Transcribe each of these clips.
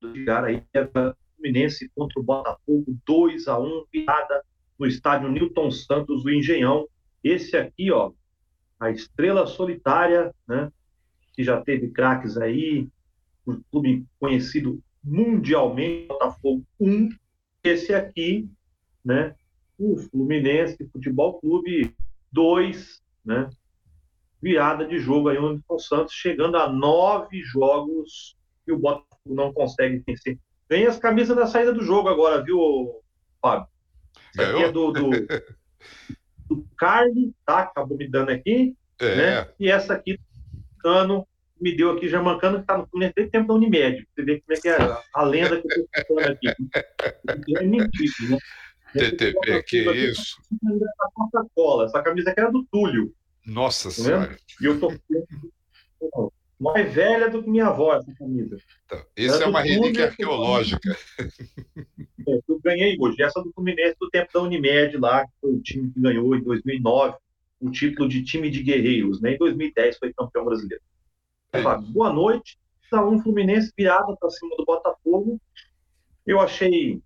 chegar aí Fluminense contra o Botafogo 2 a 1 virada no estádio Newton Santos do Engenhão. Esse aqui, ó, a estrela solitária, né? Que já teve craques aí, um clube conhecido mundialmente, Botafogo 1. Esse aqui, né? O Fluminense Futebol Clube 2, né? Virada de jogo aí no Newton Santos, chegando a nove jogos que o Botafogo não consegue vencer. Vem as camisas da saída do jogo agora, viu, Fábio? Isso aqui é do, do, do Carly, tá? Acabou me dando aqui. É. Né? E essa aqui, Cano, me deu aqui, já mancando, que tá no Fluminense desde tempo da Unimed. Você vê como é que é a, a lenda que eu tô contando aqui. É mentira, né? TTP, que isso? Coca-Cola. Essa camisa aqui era do Túlio. Nossa tá Senhora. E eu tô mais velha do que minha avó, essa camisa. Então, isso é uma relíquia arqueológica. É, eu ganhei hoje. Essa do Fluminense do tempo da Unimed lá, que foi o time que ganhou em 2009 o título de time de guerreiros. Né? Em 2010 foi campeão brasileiro. É. Boa noite. Tá um Fluminense virado para cima do Botafogo. Eu achei,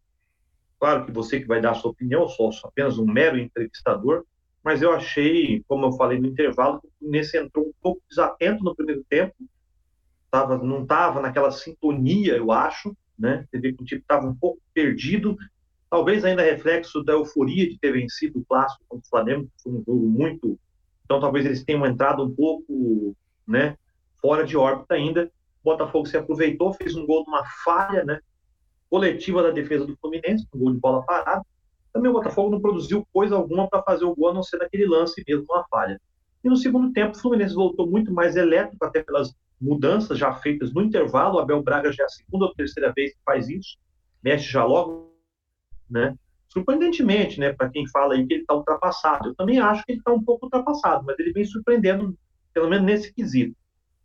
claro que você que vai dar a sua opinião, eu sou apenas um mero entrevistador, mas eu achei, como eu falei no intervalo, que o Fluminense entrou um pouco desatento no primeiro tempo, tava, não estava naquela sintonia, eu acho, né? Você vê que o time estava um pouco perdido, talvez ainda reflexo da euforia de ter vencido o clássico contra o Flamengo, que foi um jogo muito. Então, talvez eles tenham entrado um pouco, né? Fora de órbita ainda. O Botafogo se aproveitou, fez um gol numa falha, né? Coletiva da defesa do Fluminense, um gol de bola parada também o Botafogo não produziu coisa alguma para fazer o gol, a não ser naquele lance mesmo, uma falha. E no segundo tempo, o Fluminense voltou muito mais elétrico, até pelas mudanças já feitas no intervalo. O Abel Braga já é a segunda ou terceira vez que faz isso, mexe já logo, né? Surpreendentemente, né, para quem fala aí que ele está ultrapassado. Eu também acho que ele está um pouco ultrapassado, mas ele vem surpreendendo, pelo menos nesse quesito.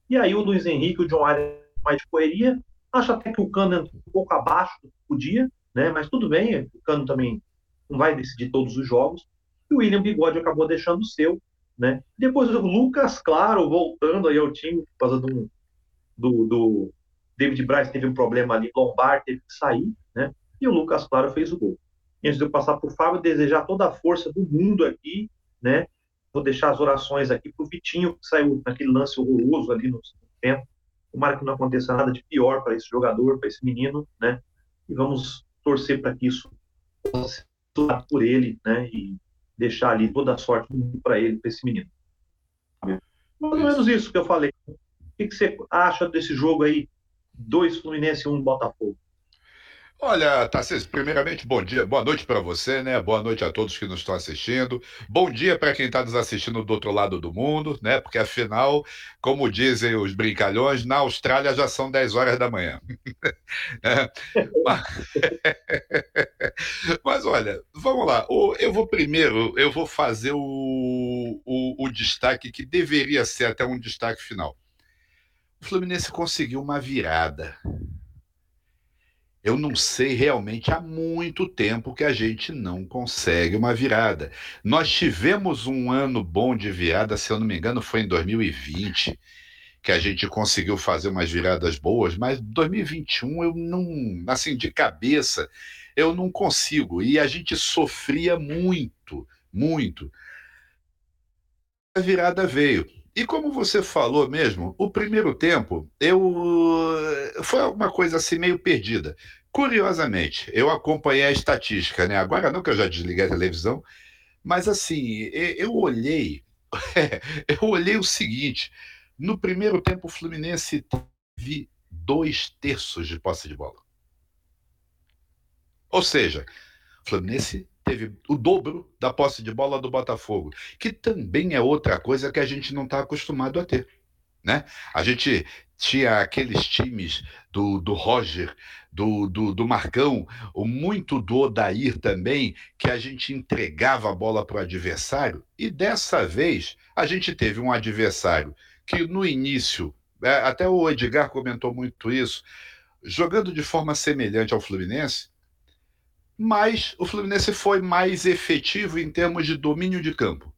E aí o Luiz Henrique, o John Arias mais de correria, acho até que o Cano entrou um pouco abaixo do que podia, né, mas tudo bem, o Cano também não vai decidir todos os jogos. E o William Bigode acabou deixando o seu, né? Depois o Lucas Claro voltando aí ao time por causa do, do, do David Braz teve um problema ali, lombar, teve que sair, né? E o Lucas Claro fez o gol. Antes de eu passar para o Fábio, desejar toda a força do mundo aqui, né? Vou deixar as orações aqui para o Vitinho, que saiu naquele lance horroroso ali no tempo. Tomara que não aconteça nada de pior para esse jogador, para esse menino, né? E vamos torcer para que isso possa por ele, né? E deixar ali toda a sorte para ele, para esse menino. Mais ou menos isso que eu falei. O que, que você acha desse jogo aí? Dois Fluminense e um Botafogo. Olha, Tarcísio, primeiramente, bom dia, boa noite para você, né? Boa noite a todos que nos estão assistindo. Bom dia para quem está nos assistindo do outro lado do mundo, né? Porque afinal, como dizem os brincalhões, na Austrália já são 10 horas da manhã. é. mas... mas... olha, vamos lá. Eu vou primeiro, eu vou fazer o, o, o destaque que deveria ser até um destaque final. O Fluminense conseguiu uma virada eu não sei realmente há muito tempo que a gente não consegue uma virada. Nós tivemos um ano bom de virada, se eu não me engano, foi em 2020 que a gente conseguiu fazer umas viradas boas, mas 2021 eu não, assim, de cabeça, eu não consigo. E a gente sofria muito, muito. A virada veio. E como você falou mesmo, o primeiro tempo eu foi uma coisa assim meio perdida. Curiosamente, eu acompanhei a estatística, né? Agora não que eu já desliguei a televisão, mas assim, eu olhei, eu olhei o seguinte: no primeiro tempo o Fluminense teve dois terços de posse de bola. Ou seja, o Fluminense teve o dobro da posse de bola do Botafogo, que também é outra coisa que a gente não está acostumado a ter. Né? A gente tinha aqueles times do, do Roger, do, do, do Marcão, muito do Odair também, que a gente entregava a bola para o adversário, e dessa vez a gente teve um adversário que no início, é, até o Edgar comentou muito isso, jogando de forma semelhante ao Fluminense, mas o Fluminense foi mais efetivo em termos de domínio de campo.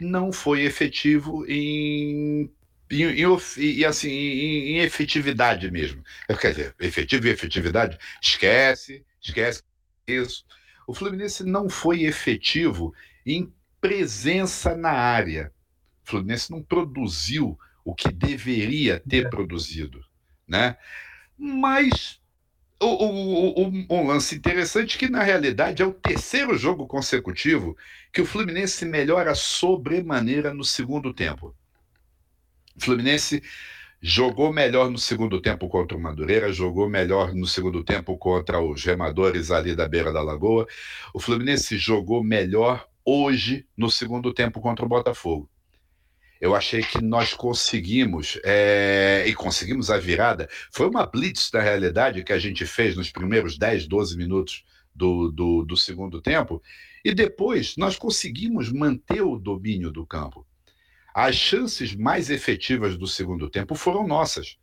Não foi efetivo em e assim, em, em, efetividade mesmo. Quer dizer, efetivo e efetividade, esquece, esquece isso. O Fluminense não foi efetivo em presença na área. O Fluminense não produziu o que deveria ter produzido, né? Mas o, o, o, um lance interessante que na realidade é o terceiro jogo consecutivo que o Fluminense melhora sobremaneira no segundo tempo. Fluminense jogou melhor no segundo tempo contra o Madureira, jogou melhor no segundo tempo contra os remadores ali da beira da lagoa. O Fluminense jogou melhor hoje no segundo tempo contra o Botafogo. Eu achei que nós conseguimos, é, e conseguimos a virada. Foi uma blitz, na realidade, que a gente fez nos primeiros 10, 12 minutos do, do, do segundo tempo, e depois nós conseguimos manter o domínio do campo. As chances mais efetivas do segundo tempo foram nossas.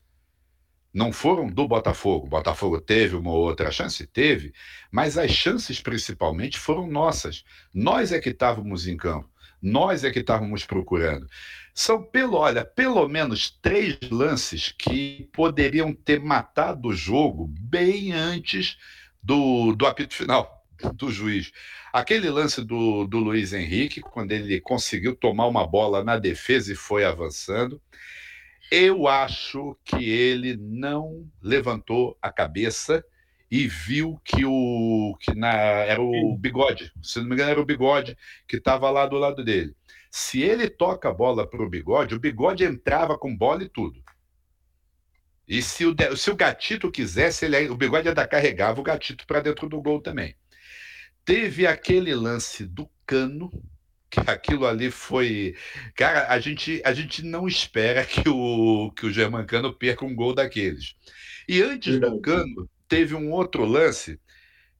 Não foram do Botafogo. O Botafogo teve uma outra chance? Teve. Mas as chances principalmente foram nossas. Nós é que estávamos em campo. Nós é que estávamos procurando. São, pelo, olha, pelo menos três lances que poderiam ter matado o jogo bem antes do, do apito final do juiz. Aquele lance do, do Luiz Henrique, quando ele conseguiu tomar uma bola na defesa e foi avançando, eu acho que ele não levantou a cabeça e viu que o que na, era o bigode, se não me engano, era o bigode que estava lá do lado dele. Se ele toca a bola para o bigode, o bigode entrava com bola e tudo. E se o, se o gatito quisesse, ele, o bigode ainda carregava o gatito para dentro do gol também. Teve aquele lance do cano, que aquilo ali foi. Cara, a gente, a gente não espera que o, que o Germancano perca um gol daqueles. E antes do cano, teve um outro lance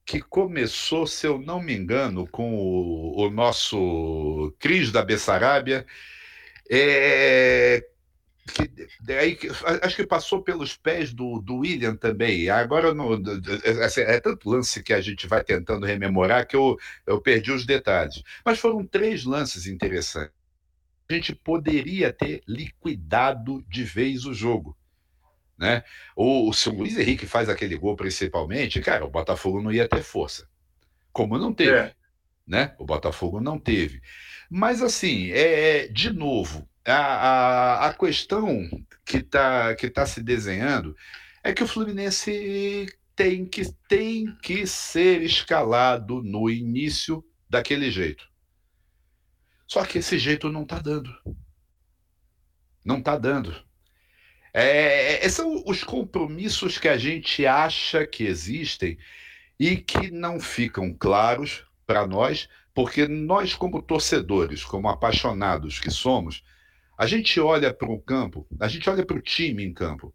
que começou, se eu não me engano, com o, o nosso Cris da Bessarábia, é, que, aí, acho que passou pelos pés do, do William também. Agora no, assim, é tanto lance que a gente vai tentando rememorar que eu, eu perdi os detalhes. Mas foram três lances interessantes. A gente poderia ter liquidado de vez o jogo. Né? O, se o Luiz Henrique faz aquele gol principalmente, cara, o Botafogo não ia ter força. Como não teve. É. Né? O Botafogo não teve. Mas assim, é, é de novo, a, a, a questão que está que tá se desenhando é que o Fluminense tem que, tem que ser escalado no início daquele jeito. Só que esse jeito não está dando. Não está dando. É, é, são os compromissos que a gente acha que existem e que não ficam claros para nós, porque nós, como torcedores, como apaixonados que somos, a gente olha para o campo, a gente olha para o time em campo.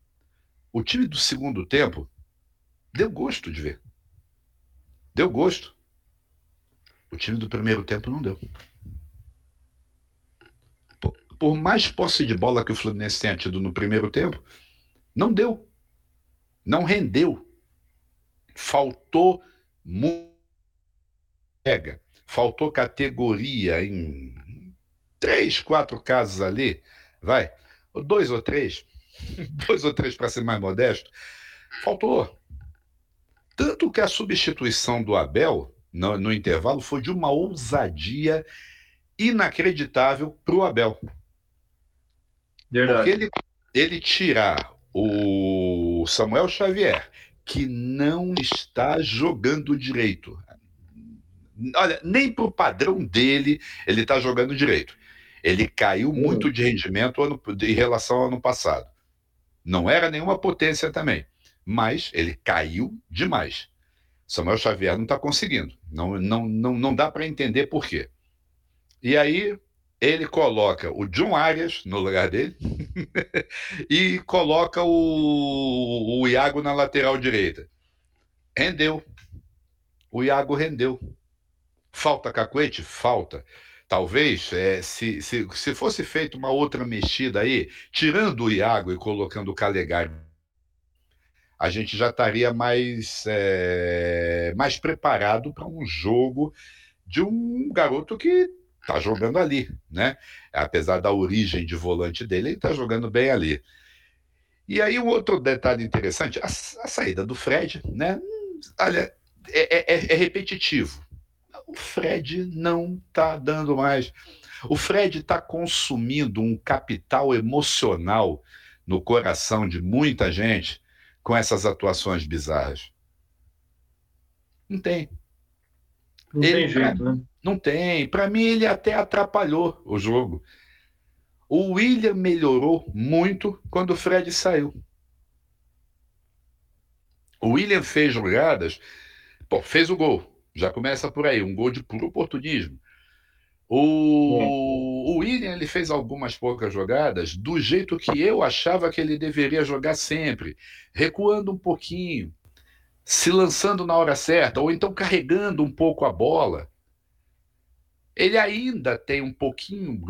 O time do segundo tempo deu gosto de ver. Deu gosto. O time do primeiro tempo não deu. Por, mais posse de bola que o Fluminense tenha tido no primeiro tempo, não deu. Não rendeu. Faltou muito. Faltou categoria em três, quatro casos ali, vai, dois ou três, dois ou três para ser mais modesto, faltou. Tanto que a substituição do Abel no, no intervalo foi de uma ousadia inacreditável para o Abel. Verdade. Porque ele, ele tirar o Samuel Xavier, que não está jogando direito. Olha, nem para o padrão dele ele está jogando direito. Ele caiu muito de rendimento ano, em relação ao ano passado. Não era nenhuma potência também, mas ele caiu demais. Samuel Xavier não está conseguindo. Não, não, não, não dá para entender por quê. E aí ele coloca o John Arias no lugar dele e coloca o, o Iago na lateral direita. Rendeu. O Iago rendeu. Falta cacuete? Falta. Talvez, é, se, se, se fosse feita uma outra mexida aí, tirando o Iago e colocando o Calegari, a gente já estaria mais, é, mais preparado para um jogo de um garoto que tá jogando ali, né? Apesar da origem de volante dele, ele tá jogando bem ali. E aí um outro detalhe interessante, a, a saída do Fred, né? Olha, é, é, é repetitivo. O Fred não tá dando mais. O Fred está consumindo um capital emocional no coração de muita gente com essas atuações bizarras. Não tem. Não ele, tem jeito, né? Não tem. Para mim, ele até atrapalhou o jogo. O William melhorou muito quando o Fred saiu. O William fez jogadas, pô, fez o gol. Já começa por aí, um gol de puro oportunismo. O, o William ele fez algumas poucas jogadas do jeito que eu achava que ele deveria jogar sempre, recuando um pouquinho, se lançando na hora certa, ou então carregando um pouco a bola. Ele ainda tem um pouquinho.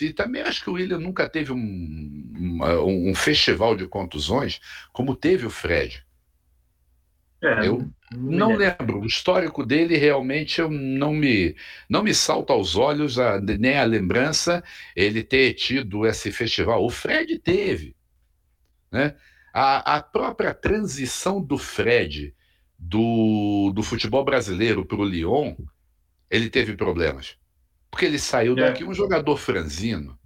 E também acho que o William nunca teve um, um, um festival de contusões como teve o Fred. É, eu não lembro. O histórico dele realmente eu não me não me salta aos olhos a, nem a lembrança ele ter tido esse festival. O Fred teve, né? A, a própria transição do Fred do, do futebol brasileiro para o Lyon, ele teve problemas. Porque ele saiu é. daqui um jogador franzino.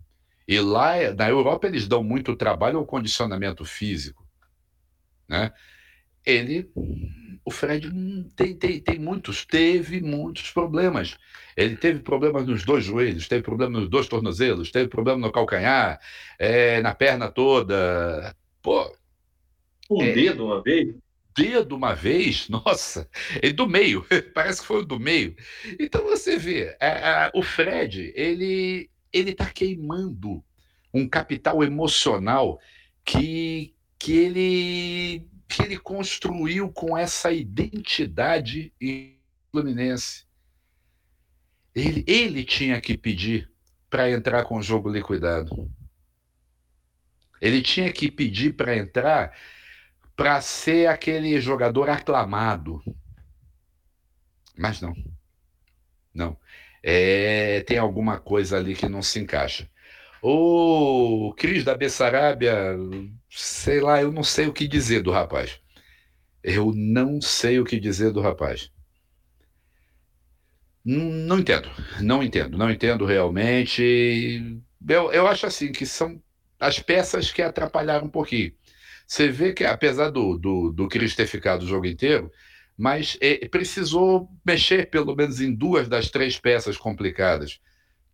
E lá na Europa eles dão muito trabalho ao condicionamento físico. Né? Ele o Fred tem, tem, tem muitos, teve muitos problemas. Ele teve problemas nos dois joelhos, teve problema nos dois tornozelos, teve problema no calcanhar, é, na perna toda. Pô. Um é, dedo uma vez? Dedo uma vez, nossa, e do meio, parece que foi o do meio. Então você vê, a, a, o Fred, ele ele está queimando um capital emocional que, que ele que ele construiu com essa identidade Fluminense. Ele, ele tinha que pedir para entrar com o jogo liquidado. Ele tinha que pedir para entrar para ser aquele jogador aclamado. Mas não. Não. É, tem alguma coisa ali que não se encaixa. O Cris da Bessarábia, sei lá, eu não sei o que dizer do rapaz. Eu não sei o que dizer do rapaz. Não entendo, não entendo, não entendo realmente. Eu, eu acho assim que são as peças que atrapalharam um pouquinho. Você vê que, apesar do, do, do Cris ter ficado o jogo inteiro, mas é, precisou mexer pelo menos em duas das três peças complicadas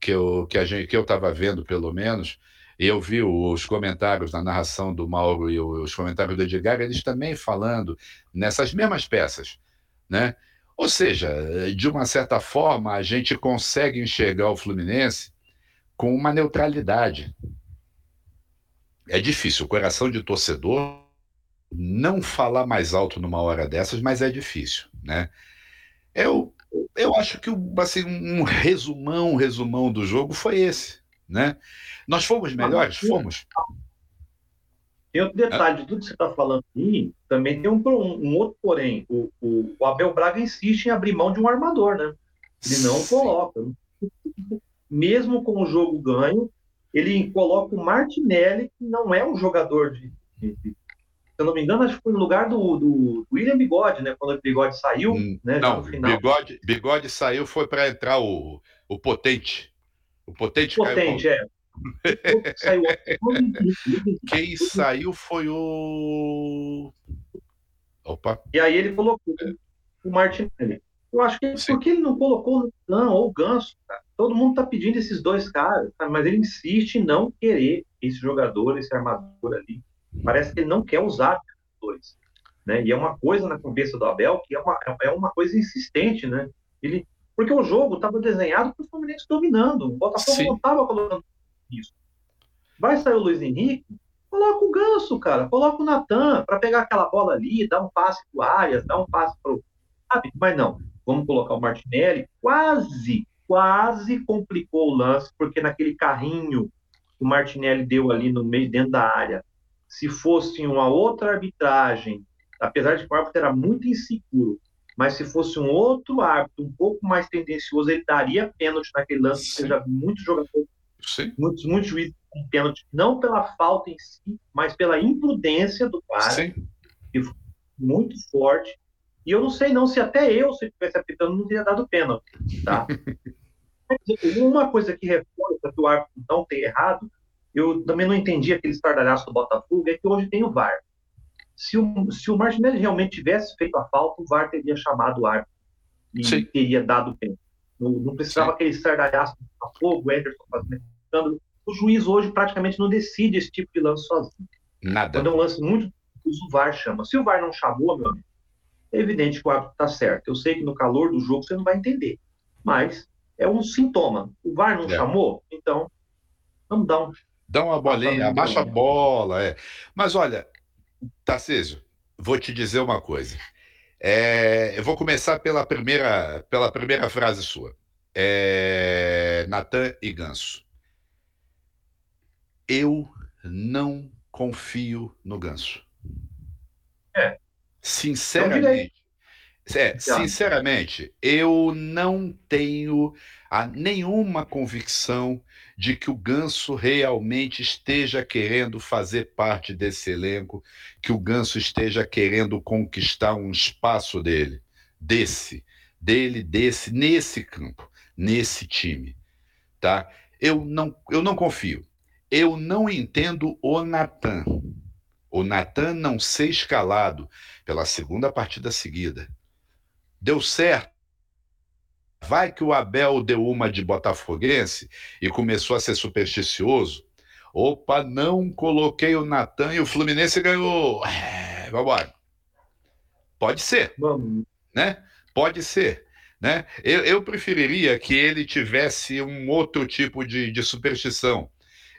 que eu que a gente que eu estava vendo pelo menos eu vi os comentários na narração do Mauro e os comentários do Edgar eles também falando nessas mesmas peças né? Ou seja de uma certa forma a gente consegue enxergar o Fluminense com uma neutralidade. É difícil o coração de torcedor não falar mais alto numa hora dessas mas é difícil né? Eu eu acho que assim, um resumão, um resumão do jogo foi esse. Né? Nós fomos melhores? Fomos. Tem outro detalhe de tudo que você está falando aí, também tem um, um, outro porém. O, o, o, Abel Braga insiste em abrir mão de um armador, né? Ele não Sim. coloca. Mesmo com o jogo ganho, ele coloca o Martinelli, que não é um jogador de, de, de eu não me engano, acho que foi no lugar do, do William Bigode, né? Quando o Bigode saiu, hum, né? Não, Bigode, Bigode saiu foi para entrar o, o Potente. O Potente, Potente caiu. É. saiu. Quem saiu foi o. Opa. E aí ele colocou é. o Martinelli. Eu acho que Sim. porque ele não colocou o ou o Ganso, cara? Todo mundo tá pedindo esses dois caras, mas ele insiste em não querer esse jogador, esse armador ali. Parece que ele não quer usar dois. Né? E é uma coisa na cabeça do Abel que é uma, é uma coisa insistente, né? Ele, porque o jogo estava desenhado para o Fluminense dominando. O Botafogo Sim. não estava colocando isso. Vai sair o Luiz Henrique, coloca o Ganso, cara, coloca o Natan para pegar aquela bola ali, dar um passe para o Arias, dar um passe para o. Sabe? Mas não, vamos colocar o Martinelli. Quase, quase complicou o lance, porque naquele carrinho que o Martinelli deu ali no meio, dentro da área, se fosse uma outra arbitragem, apesar de que o árbitro era muito inseguro, mas se fosse um outro árbitro um pouco mais tendencioso, ele daria pênalti naquele lance, Sim. já vi muitos jogadores, Sim. muitos, muitos juízes com pênalti, não pela falta em si, mas pela imprudência do Sim. que foi muito forte. E eu não sei não se até eu, se estivesse apitando, não teria dado pênalti, tá? Uma coisa que reforça que o árbitro não tem errado, eu também não entendi aquele estardalhaço do Botafogo, é que hoje tem o VAR. Se o, se o Martinelli realmente tivesse feito a falta, o VAR teria chamado o árbitro e Sim. teria dado tempo. Não, não precisava Sim. aquele estardalhaço do Botafogo, o Ederson fazendo. O juiz hoje praticamente não decide esse tipo de lance sozinho. Nada. Quando é um lance muito o VAR chama. Se o VAR não chamou, meu amigo, é evidente que o árbitro está certo. Eu sei que no calor do jogo você não vai entender, mas é um sintoma. O VAR não é. chamou, então vamos dar um. Dá uma bolinha, abaixa a bola. É. Mas olha, Tarcísio, vou te dizer uma coisa. É, eu vou começar pela primeira, pela primeira frase sua. É, Natan e Ganso. Eu não confio no Ganso. É. Sinceramente. É, sinceramente, eu não tenho a nenhuma convicção de que o Ganso realmente esteja querendo fazer parte desse elenco, que o Ganso esteja querendo conquistar um espaço dele, desse, dele, desse, nesse campo, nesse time, tá? Eu não, eu não confio. Eu não entendo o Natan. O Natan não ser escalado pela segunda partida seguida. Deu certo Vai que o Abel deu uma de botafoguense e começou a ser supersticioso. Opa, não coloquei o Natan e o Fluminense ganhou. É, vambora. Pode ser. Vamos. Né? Pode ser. Né? Eu, eu, preferiria que ele tivesse um outro tipo de, de superstição.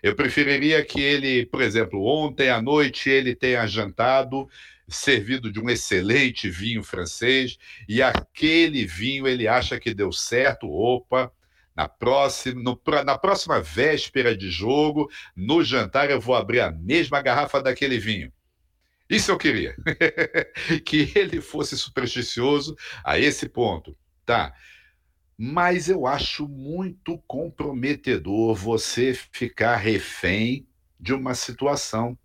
Eu preferiria que ele, por exemplo, ontem à noite ele tenha jantado servido de um excelente vinho francês, e aquele vinho ele acha que deu certo, opa, na próxima, no, na próxima véspera de jogo, no jantar eu vou abrir a mesma garrafa daquele vinho. Isso eu queria. que ele fosse supersticioso a esse ponto, tá? Mas eu acho muito comprometedor você ficar refém de uma situação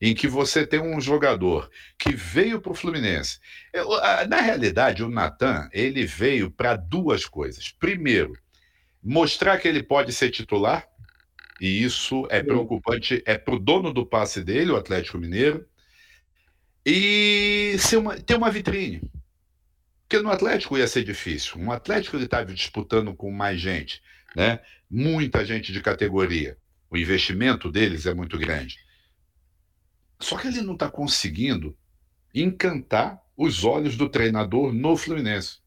em que você tem um jogador que veio para o Fluminense. Eu, na realidade, o Natan ele veio para duas coisas. Primeiro, mostrar que ele pode ser titular, e isso é preocupante, é para o dono do passe dele, o Atlético Mineiro, e ser uma, ter uma vitrine. Porque no Atlético ia ser difícil. Um Atlético ele estava disputando com mais gente, né? muita gente de categoria. O investimento deles é muito grande. Só que ele não está conseguindo encantar os olhos do treinador no Fluminense.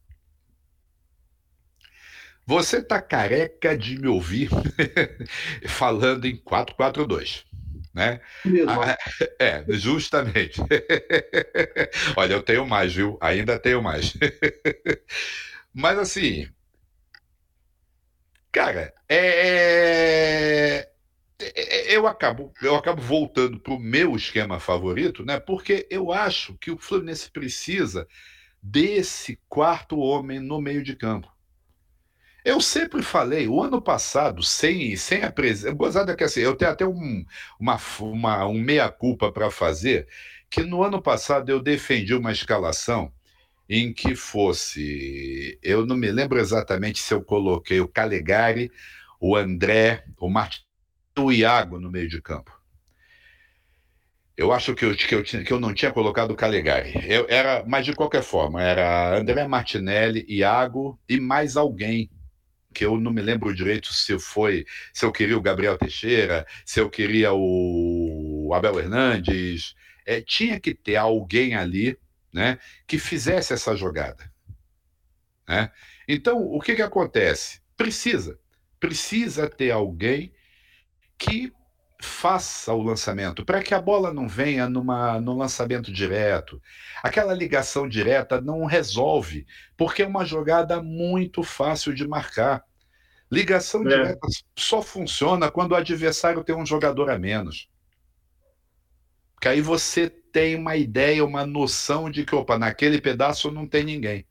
Você está careca de me ouvir falando em 4-4-2. Né? Ah, é, justamente. Olha, eu tenho mais, viu? Ainda tenho mais. Mas assim, cara, é é, é, eu acabo, eu acabo voltando para o meu esquema favorito, né? Porque eu acho que o Fluminense precisa desse quarto homem no meio de campo. Eu sempre falei, o ano passado, sem, sem a presença. Gozada que assim, eu tenho até um, uma, uma, um meia-culpa para fazer, que no ano passado eu defendi uma escalação em que fosse. Eu não me lembro exatamente se eu coloquei o Calegari, o André, o Martin o Iago no meio de campo. Eu acho que eu, que eu, que eu não tinha colocado o Calegari. Eu, era, mas de qualquer forma, era André Martinelli, Iago e mais alguém que eu não me lembro direito se foi, se eu queria o Gabriel Teixeira, se eu queria o Abel Hernandes. É, tinha que ter alguém ali, né, que fizesse essa jogada, né? Então, o que que acontece? Precisa, precisa ter alguém que faça o lançamento, para que a bola não venha numa, no lançamento direto. Aquela ligação direta não resolve, porque é uma jogada muito fácil de marcar. Ligação é. direta só funciona quando o adversário tem um jogador a menos. Porque aí você tem uma ideia, uma noção de que, opa, naquele pedaço não tem ninguém.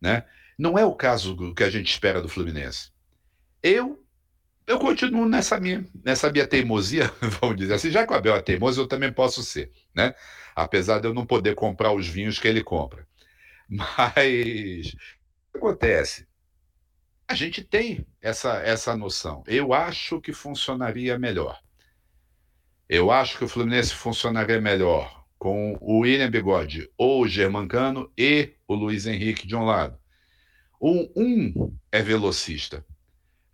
né? Não é o caso que a gente espera do Fluminense. Eu eu continuo nessa minha, nessa minha teimosia, vamos dizer assim, já que o Abel é teimoso, eu também posso ser, né? Apesar de eu não poder comprar os vinhos que ele compra. Mas o que acontece? A gente tem essa, essa noção. Eu acho que funcionaria melhor. Eu acho que o Fluminense funcionaria melhor com o William Bigode ou o Germancano e o Luiz Henrique de um lado. Um, um é velocista,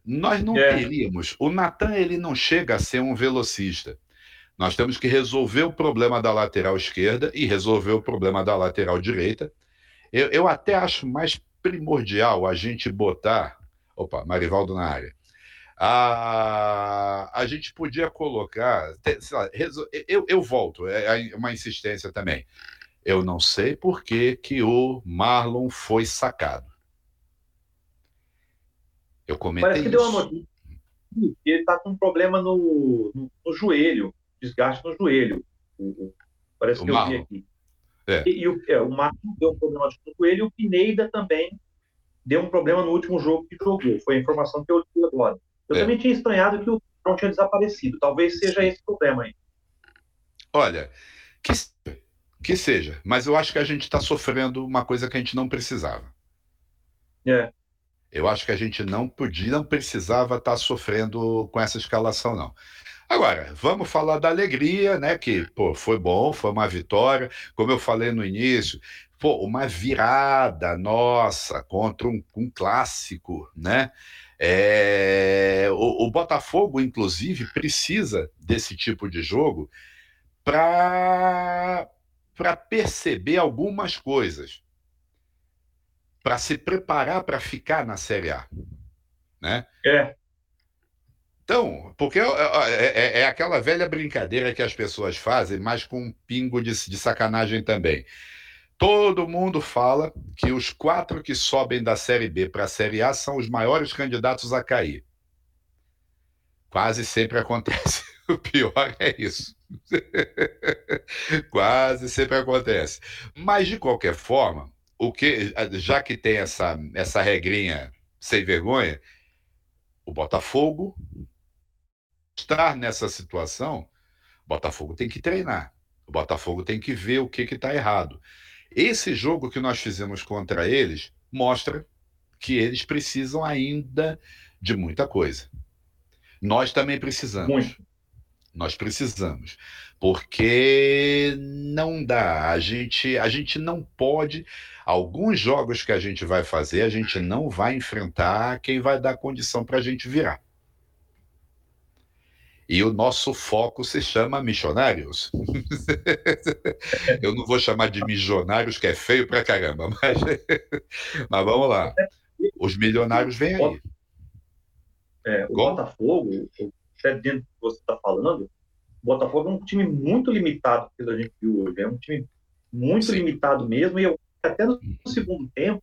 nós não é. teríamos. O Natan ele não chega a ser um velocista. Nós temos que resolver o problema da lateral esquerda e resolver o problema da lateral direita. Eu, eu até acho mais primordial a gente botar. Opa, Marivaldo na área. A, a gente podia colocar. Lá, eu, eu volto, é, é uma insistência também. Eu não sei por que, que o Marlon foi sacado. Eu comentei Parece que isso. deu uma notícia ele está com um problema no, no, no, joelho, desgaste no joelho. Parece o que Marlon. eu vi aqui. É. E, e, o, é, o Marcos deu um problema no joelho e o Pineda também deu um problema no último jogo que jogou. Foi a informação que eu li agora. Eu é. também tinha estranhado que o não tinha desaparecido. Talvez seja esse problema aí. Olha, que, que seja, mas eu acho que a gente está sofrendo uma coisa que a gente não precisava. É. Eu acho que a gente não podia, não precisava estar tá sofrendo com essa escalação, não. Agora, vamos falar da alegria, né? Que, pô, foi bom, foi uma vitória. Como eu falei no início, pô, uma virada nossa contra um, um clássico, né? É, o, o, Botafogo, inclusive, precisa desse tipo de jogo para perceber algumas coisas para se preparar para ficar na Série A. Né? É. Então, porque é, é, é, aquela velha brincadeira que as pessoas fazem, mas com um pingo de, de sacanagem também. Todo mundo fala que os quatro que sobem da Série B para a Série A são os maiores candidatos a cair. Quase sempre acontece. O pior é isso. Quase sempre acontece. Mas, de qualquer forma, o que, já que tem essa, essa regrinha sem vergonha, o Botafogo estar nessa situação, o Botafogo tem que treinar. O Botafogo tem que ver o que está errado. Esse jogo que nós fizemos contra eles mostra que eles precisam ainda de muita coisa. Nós também precisamos. Muito. Nós precisamos, porque não dá. A gente, a gente não pode. Alguns jogos que a gente vai fazer, a gente não vai enfrentar quem vai dar condição para a gente virar. E o nosso foco se chama missionários. Eu não vou chamar de missionários, que é feio pra caramba, mas, mas vamos lá. Os milionários vêm aí. É, o Botafogo, até dentro do que você está falando, Botafogo é um time muito limitado que a gente viu hoje. É um time muito Sim. limitado mesmo. E eu, até no segundo tempo,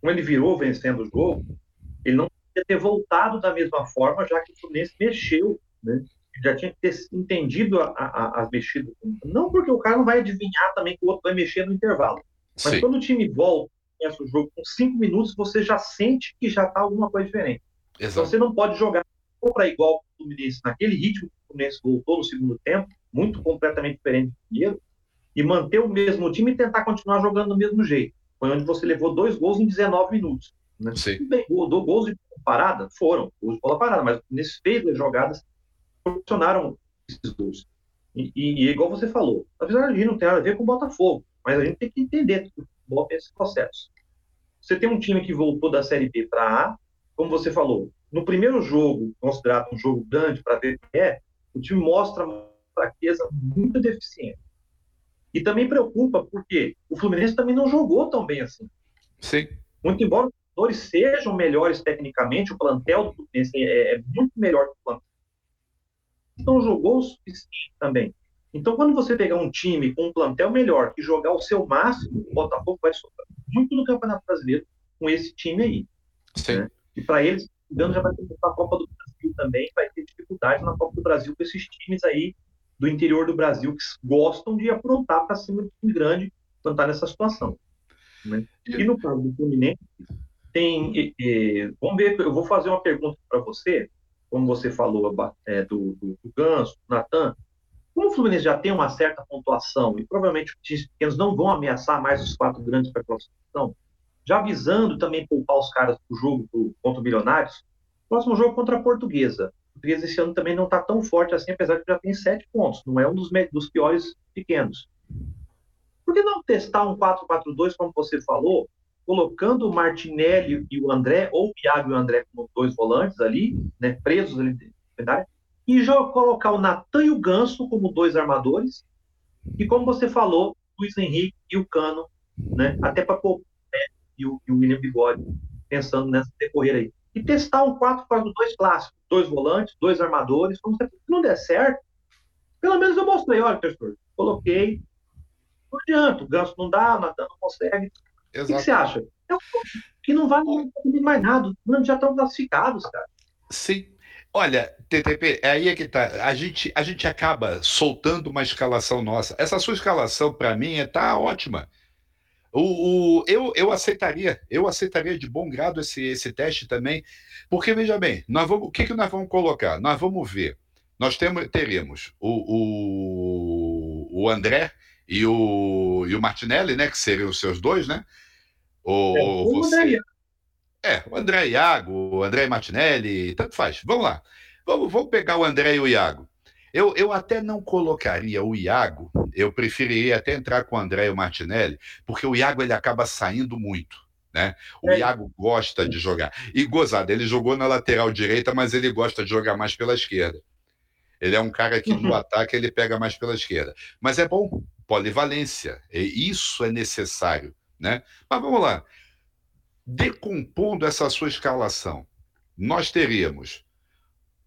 como ele virou vencendo o jogo, ele não podia ter voltado da mesma forma, já que o Fluminense mexeu. Né? Já tinha que ter entendido a, a, as mexidas. Não porque o cara não vai adivinhar também que o outro vai mexer no intervalo. Mas Sim. quando o time volta, começa o jogo com cinco minutos, você já sente que já está alguma coisa diferente. Então, Exato. Então você não pode jogar para igual o Fluminense, naquele ritmo que o Fluminense voltou no segundo tempo, muito completamente diferente do primeiro, e manter o mesmo time e tentar continuar jogando do mesmo jeito. Foi onde você levou dois gols em 19 minutos. Né? Sim. Bem, gols de parada? Foram, gols de bola parada, mas nesse fez as jogadas proporcionaram esses gols. E, e, e, igual você falou, a visão ali não tem nada a ver com o Botafogo, mas a gente tem que entender que o futebol tem esse processo. Você tem um time que voltou da Série B para A, como você falou, no primeiro jogo, considerado um jogo grande para ver que é, o time mostra uma fraqueza muito deficiente. E também preocupa porque o Fluminense também não jogou tão bem assim. Sim. Muito embora os jogadores sejam melhores tecnicamente, o plantel do Fluminense é, é muito melhor que o plantel. Não jogou o suficiente também. Então, quando você pegar um time com um plantel melhor e jogar o seu máximo, o Botafogo vai sofrer muito no Campeonato Brasileiro com esse time aí. Sim. Né? E para eles, Engano já vai ter a Copa do Brasil também, vai ter dificuldade na Copa do Brasil com esses times aí do interior do Brasil que gostam de aprontar para cima de time grande quando está nessa situação. Né? E no caso do Fluminense, tem. vamos ver, eu vou fazer uma pergunta para você, como você falou é, do, do, do Ganso, Natan. Como o Fluminense já tem uma certa pontuação e provavelmente os times pequenos não vão ameaçar mais os quatro grandes para a classificação, já avisando também poupar os caras do jogo do, contra o Milionários, próximo jogo contra a Portuguesa. A Portuguesa esse ano também não está tão forte assim, apesar de já tem sete pontos, não é um dos, dos piores pequenos. Por que não testar um 4-4-2, como você falou, colocando o Martinelli e o André, ou o Iago e o André como dois volantes ali, né, presos ali e já colocar o Natan e o Ganso como dois armadores, e como você falou, Luiz Henrique e o Cano, né, até para e o, e o William Bigode, pensando nessa decorrer aí. E testar um 4-4-2 clássico, dois volantes, dois armadores, como se não der certo, pelo menos eu mostrei, olha, professor, coloquei, não adianta, o Ganso não dá, o Natan não consegue, Exato. O que, você acha? É que não vai mais nada. Os já estão classificados, cara. Sim. Olha, TTP, é aí é que tá. A gente, a gente acaba soltando uma escalação nossa. Essa sua escalação, para mim, é, tá ótima. O, o, eu, eu aceitaria, eu aceitaria de bom grado esse, esse teste também, porque veja bem, nós vamos, o que, que nós vamos colocar? Nós vamos ver. Nós temos, teremos o, o, o André e o, e o Martinelli, né? Que seriam os seus dois, né? Ou é, você. É, o André Iago, o André Martinelli, tanto faz. Vamos lá. Vamos, vamos pegar o André e o Iago. Eu, eu até não colocaria o Iago, eu preferiria até entrar com o André e o Martinelli, porque o Iago ele acaba saindo muito. Né? O é. Iago gosta de jogar. E gozado, ele jogou na lateral direita, mas ele gosta de jogar mais pela esquerda. Ele é um cara que no uhum. ataque ele pega mais pela esquerda. Mas é bom, polivalência. E isso é necessário. Né? Mas vamos lá. Decompondo essa sua escalação, nós teríamos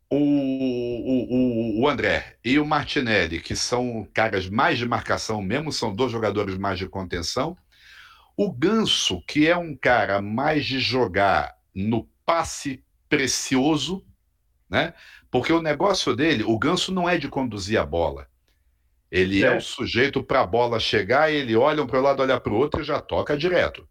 o, o, o, André e o Martinelli, que são caras mais de marcação mesmo, são dois jogadores mais de contenção. O Ganso, que é um cara mais de jogar no passe precioso, né? Porque o negócio dele, o Ganso não é de conduzir a bola. Ele é, é o sujeito para a bola chegar, ele olha um para o lado, olha para o outro e já toca direto.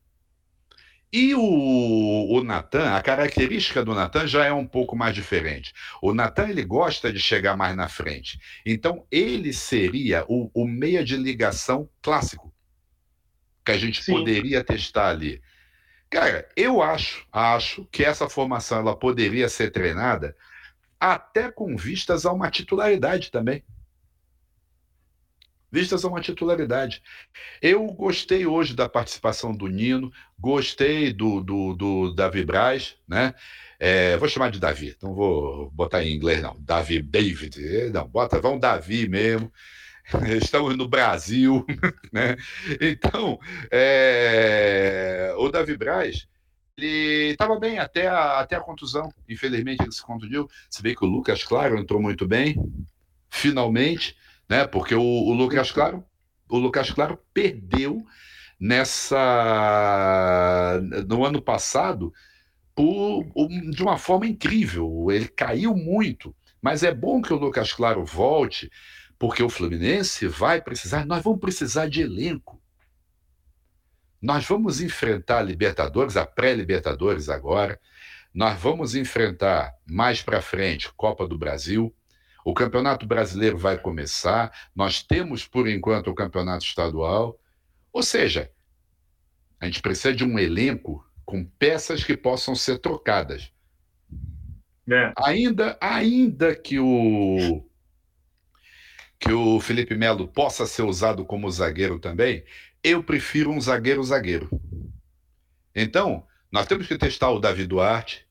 E o, o Natan, a característica do Natan já é um pouco mais diferente. O Natan ele gosta de chegar mais na frente. Então ele seria o, o meia de ligação clássico que a gente Sim. poderia testar ali. Cara, eu acho, acho que essa formação ela poderia ser treinada até com vistas a uma titularidade também vistas a uma titularidade. Eu gostei hoje da participação do Nino, gostei do, do, do Davi Braz, né? É, vou chamar de Davi, não vou botar em inglês, não. Davi, David, é, não, bota, vão Davi mesmo. Estamos no Brasil, né? Então, é, o Davi Braz, ele estava bem até a, até a contusão. Infelizmente, ele se contundiu. Se vê que o Lucas Claro entrou muito bem, finalmente né? Porque o, o Lucas Claro, o Lucas Claro perdeu nessa no ano passado por, de uma forma incrível. Ele caiu muito, mas é bom que o Lucas Claro volte, porque o Fluminense vai precisar, nós vamos precisar de elenco. Nós vamos enfrentar a Libertadores, a pré-Libertadores agora. Nós vamos enfrentar mais para frente Copa do Brasil. O Campeonato Brasileiro vai começar, nós temos, por enquanto, o Campeonato Estadual. Ou seja, a gente precisa de um elenco com peças que possam ser trocadas. É. Ainda, ainda que o que o Felipe Melo possa ser usado como zagueiro também, eu prefiro um zagueiro zagueiro. Então, nós temos que testar o Davi Duarte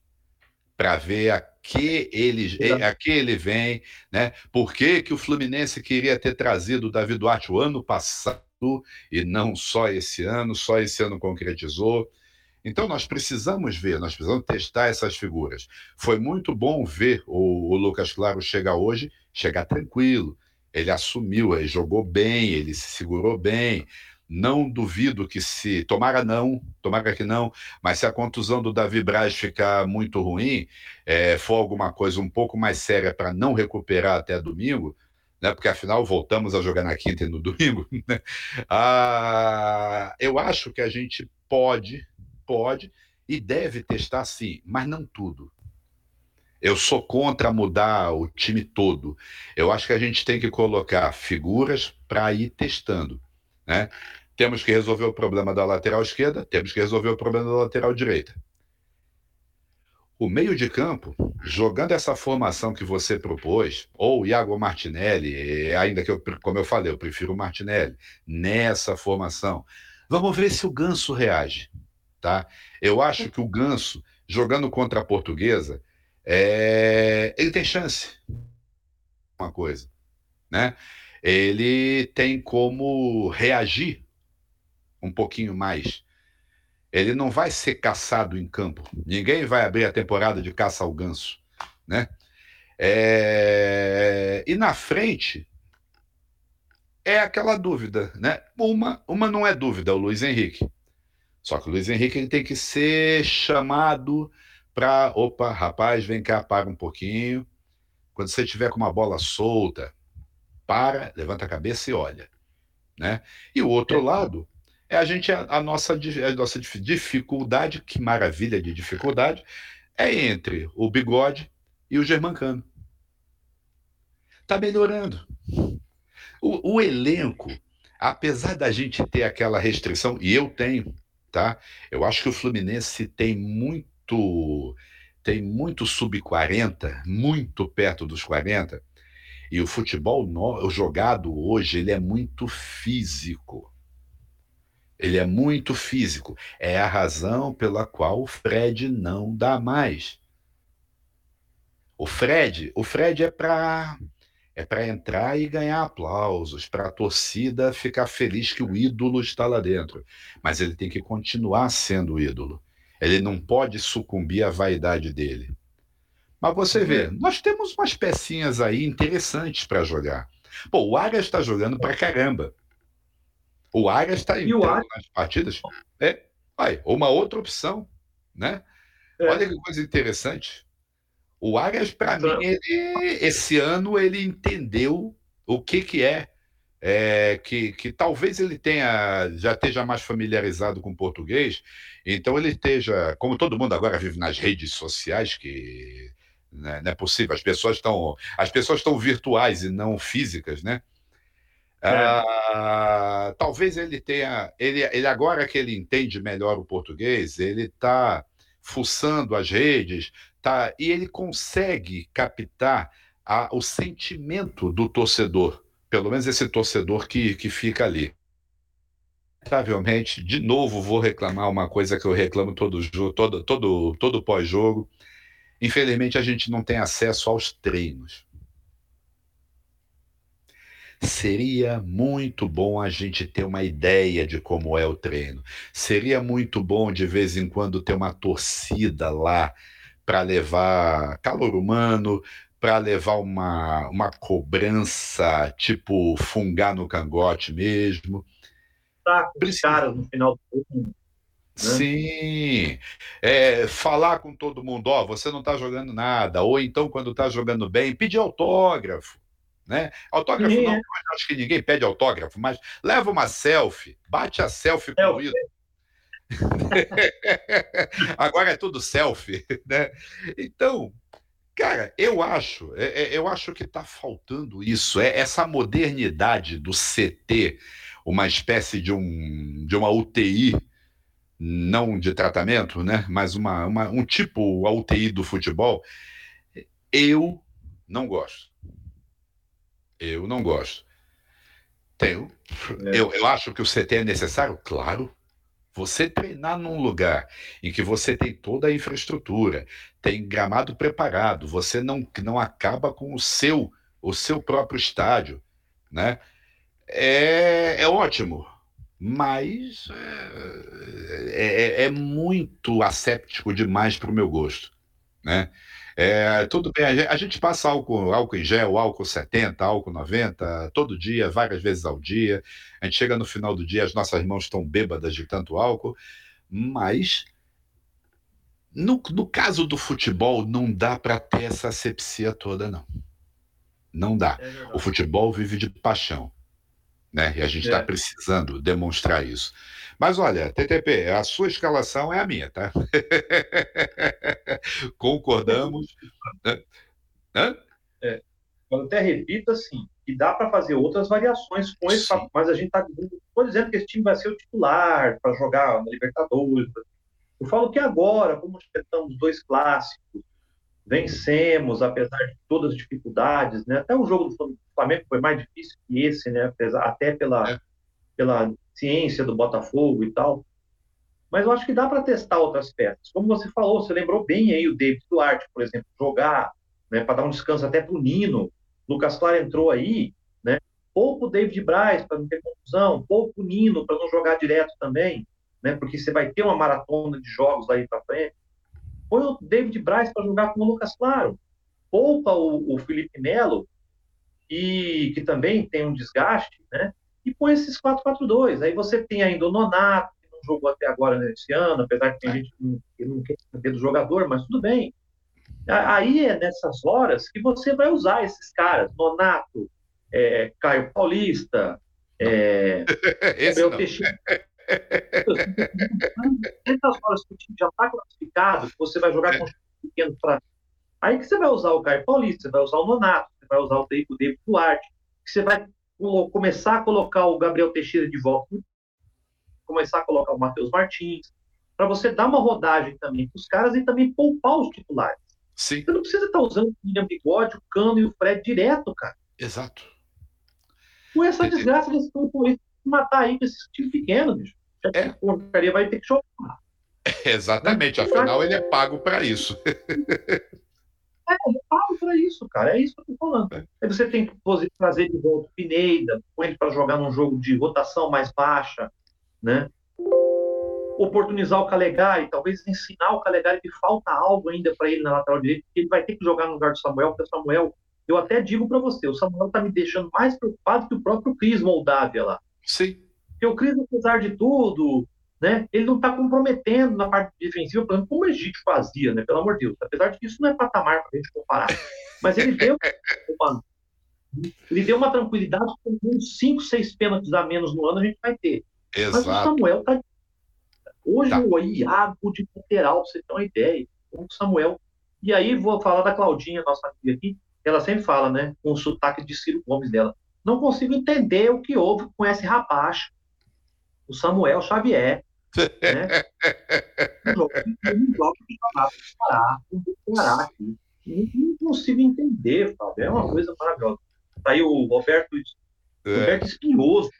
para ver a que ele, a que ele vem, né? Por que, que o Fluminense queria ter trazido o Davi Duarte o ano passado e não só esse ano, só esse ano concretizou. Então nós precisamos ver, nós precisamos testar essas figuras. Foi muito bom ver o, o Lucas Claro chegar hoje, chegar tranquilo. Ele assumiu, ele jogou bem, ele se segurou bem, não duvido que se. Tomara não, tomara que não, mas se a contusão do Davi Braz ficar muito ruim, é, for alguma coisa um pouco mais séria para não recuperar até domingo, né? Porque afinal voltamos a jogar na quinta e no domingo. Né? Ah, eu acho que a gente pode, pode e deve testar sim, mas não tudo. Eu sou contra mudar o time todo. Eu acho que a gente tem que colocar figuras para ir testando. Né? Temos que resolver o problema da lateral esquerda, temos que resolver o problema da lateral direita. O meio de campo, jogando essa formação que você propôs, ou o Iago Martinelli, ainda que eu, como eu falei, eu prefiro o Martinelli, nessa formação. Vamos ver se o Ganso reage. Tá? Eu acho que o Ganso, jogando contra a portuguesa, é... ele tem chance. Uma coisa. Né? Ele tem como reagir um pouquinho mais ele não vai ser caçado em campo. Ninguém vai abrir a temporada de caça ao ganso, né? É... E na frente é aquela dúvida, né? Uma, uma não é dúvida, é o Luiz Henrique. Só que o Luiz Henrique ele tem que ser chamado para, opa, rapaz, vem cá, para um pouquinho. Quando você tiver com uma bola solta, para, levanta a cabeça e olha, né? E o outro lado é a gente a, a nossa a nossa dificuldade, que maravilha de dificuldade, é entre o bigode e o germancano. Está melhorando. O, o, elenco, apesar da gente ter aquela restrição, e eu tenho, tá? Eu acho que o Fluminense tem muito tem muito sub-40, muito perto dos 40, e o futebol no, jogado hoje ele é muito físico. Ele é muito físico. É a razão pela qual o Fred não dá mais. O Fred, o Fred é para é para entrar e ganhar aplausos, para a torcida ficar feliz que o ídolo está lá dentro. Mas ele tem que continuar sendo ídolo. Ele não pode sucumbir à vaidade dele. Mas você vê, uhum. nós temos umas pecinhas aí interessantes para jogar. Pô, o Arias está jogando para caramba. O Arias está entrando Arias... nas partidas. É, vai, uma outra opção, né? É. Olha que coisa interessante. O Arias, para mim, ele, esse ano ele entendeu o que, que é, é que, que talvez ele tenha já esteja mais familiarizado com o português, então ele esteja, como todo mundo agora vive nas redes sociais, que né, não é possível, as pessoas estão as pessoas estão virtuais e não físicas, né? É. Ah, talvez ele tenha. Ele, ele agora que ele entende melhor o português, ele está fuçando as redes, tá, e ele consegue captar a, o sentimento do torcedor, pelo menos esse torcedor que, que fica ali. Lamentavelmente, de novo vou reclamar uma coisa que eu reclamo todo todo, todo, todo pós-jogo. Infelizmente, a gente não tem acesso aos treinos. Seria muito bom a gente ter uma ideia de como é o treino. Seria muito bom de vez em quando ter uma torcida lá para levar calor humano, para levar uma, uma cobrança tipo fungar no cangote mesmo. Tá caras no final do. Né? Sim, é, falar com todo mundo, ó, você não está jogando nada, ou então quando está jogando bem, pedir autógrafo, né? Autógrafo não, é. acho que ninguém pede autógrafo, mas leva uma selfie, bate a selfie com o ídolo. Agora é tudo selfie, né? Então, cara, eu acho, é, é, eu acho que está faltando isso, é essa modernidade do CT, uma espécie de um de uma UTI não de tratamento, né? Mas uma, uma um tipo UTI do futebol. Eu não gosto. Eu não gosto. Tenho. É. Eu, eu acho que o CT é necessário? Claro. Você treinar num lugar em que você tem toda a infraestrutura, tem gramado preparado, você não, não acaba com o seu o seu próprio estádio, né? É, é ótimo, mas é, é, é muito asséptico demais para o meu gosto, né? É, tudo bem, a gente passa álcool, álcool em gel, álcool 70, álcool 90, todo dia, várias vezes ao dia. A gente chega no final do dia, as nossas mãos estão bêbadas de tanto álcool, mas no, no caso do futebol, não dá para ter essa asepsia toda, não. Não dá. É o futebol vive de paixão. Né? E a gente está é. precisando demonstrar isso. Mas olha, TTP, a sua escalação é a minha, tá? Concordamos. Hã? É. Eu até repito assim, que dá para fazer outras variações com esse, Sim. mas a gente está dizendo que esse time vai ser o titular para jogar na Libertadores. Eu falo que agora, como enfrentamos dois clássicos, vencemos, apesar de todas as dificuldades, né? Até o jogo do Flamengo foi mais difícil que esse, né? Apesar, até pela, é. pela ciência do Botafogo e tal. Mas eu acho que dá para testar outras peças. Como você falou, você lembrou bem aí o David Duarte, por exemplo, jogar, né, para dar um descanso até para o Nino. Lucas Claro entrou aí, né? Pouco David Braz para não ter confusão, pouco o Nino para não jogar direto também, né? Porque você vai ter uma maratona de jogos aí para frente. Põe o David Braz para jogar com o Lucas Claro. Poupa o, o Felipe Melo, e que também tem um desgaste, né? e põe esses 4-4-2. Aí você tem ainda o Nonato, que não jogou até agora nesse ano, apesar que tem gente que não quer saber do jogador, mas tudo bem. Aí é nessas horas que você vai usar esses caras, Nonato, é, Caio Paulista, é, Gabriel Teixeira. Nessas horas que o time já está classificado, você vai jogar com pequenos para. Aí que você vai usar o Caio Paulista, você vai usar o Nonato, você vai usar o David Duarte, que você vai começar a colocar o Gabriel Teixeira de volta, começar a colocar o Matheus Martins, para você dar uma rodagem também para os caras e também poupar os titulares. Sim. Você não precisa estar tá usando o William Bigode, o Cano e o Fred direto, cara. Exato. Com essa desgraça desse time matar aí com esse time pequeno, bicho. Já é. porcaria vai ter que jogar. Exatamente, afinal ele é pago para isso. É, eu falo para isso, cara. É isso que eu tô falando. É. Aí você tem que trazer de volta o Pineda, põe ele para jogar num jogo de rotação mais baixa, né? Oportunizar o Calegari, talvez ensinar o Calegari que falta algo ainda para ele na lateral direita, que ele vai ter que jogar no lugar do Samuel, porque o Samuel, eu até digo para você, o Samuel tá me deixando mais preocupado que o próprio Cris Moldávia lá. Sim. Porque o Cris, apesar de tudo, né? Ele não está comprometendo na parte defensiva, por exemplo, como o Egito fazia, né? Pelo amor de Deus. Apesar de que isso não é patamar para a gente comparar. Mas ele deu, uma, ele deu uma tranquilidade com uns 5, 6 pênaltis a menos no ano a gente vai ter. Exato. Mas o Samuel tá. Hoje tá. o Iago de lateral, pra você ter uma ideia. O Samuel. E aí vou falar da Claudinha, nossa amiga aqui. Ela sempre fala, né? Com o sotaque de Ciro Gomes dela. Não consigo entender o que houve com esse rapaz, o Samuel Xavier, né? aqui. Não consigo entender, Fábio. É uma coisa maravilhosa. Tá aí o Roberto, é. Roberto Espinhoso.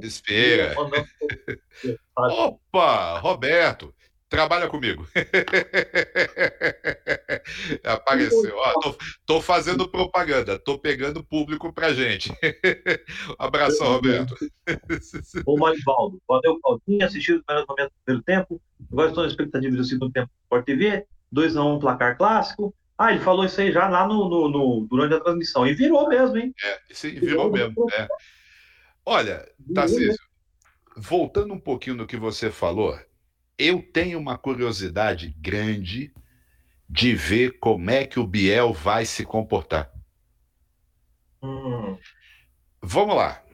Espera. Opa, Roberto, trabalha comigo. Apareceu. Ó, tô, tô, fazendo propaganda, tô pegando público pra gente. abração, Roberto. Ô, Marivaldo, valeu, Claudinho. Assisti os melhores momentos do primeiro tempo. Agora estou na expectativa do segundo tempo do Sport TV. 2x1 um, placar clássico. Ah, ele falou isso aí já lá no, no, no, durante a transmissão. E virou mesmo, hein? É, sim, virou, virou mesmo. É. Olha, Tarcísio, voltando um pouquinho no que você falou, eu tenho uma curiosidade grande de ver como é que o Biel vai se comportar. Hum. Vamos lá.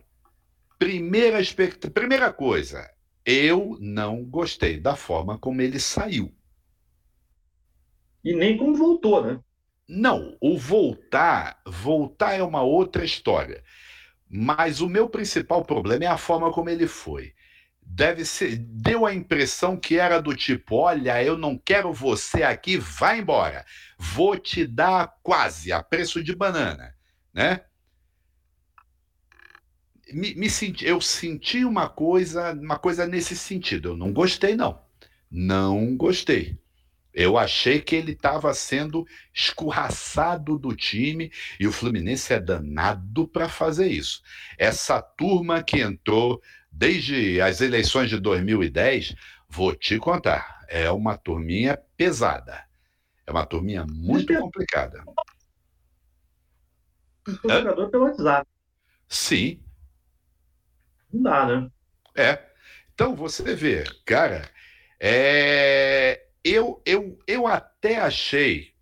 Primeira, expect... Primeira coisa, eu não gostei da forma como ele saiu. E nem como voltou, né? Não, o voltar, voltar é uma outra história. Mas o meu principal problema é a forma como ele foi deve ser, deu a impressão que era do tipo, olha, eu não quero você aqui, vai embora. Vou te dar quase a preço de banana, né? Me, me senti, eu senti uma coisa, uma coisa nesse sentido. Eu não gostei não. Não gostei. Eu achei que ele estava sendo escorraçado do time e o Fluminense é danado para fazer isso. Essa turma que entrou desde as eleições de 2010, vou te contar, é uma turminha pesada. É uma turminha muito Sim. complicada. O jogador pelo WhatsApp. Sim. Não dá, né? É. Então você vê, cara, é... eu, eu, eu até achei.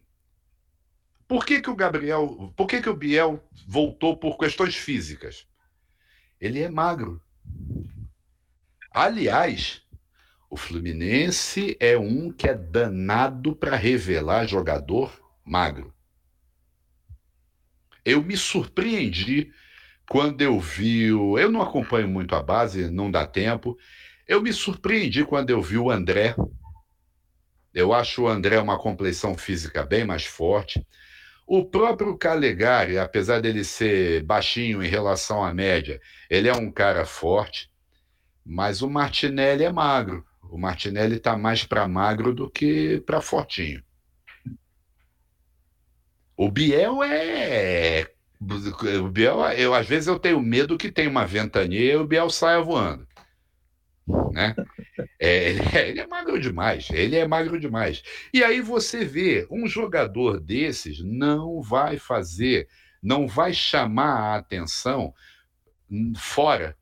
Por que, que o Gabriel, por que, que o Biel voltou por questões físicas? Ele é magro. Aliás, o Fluminense é um que é danado para revelar jogador magro. Eu me surpreendi quando eu vi o. Eu não acompanho muito a base, não dá tempo. Eu me surpreendi quando eu vi o André. Eu acho o André uma compleição física bem mais forte. O próprio Calegari, apesar dele ser baixinho em relação à média, ele é um cara forte, mas o Martinelli é magro. O Martinelli está mais para magro do que para fortinho. O Biel é. O Biel, eu, às vezes eu tenho medo que tem uma ventania e o Biel saia voando. Né? É, é, ele, é, magro demais, ele é magro demais. E aí você vê, um jogador desses não vai fazer, não vai chamar a atenção fora.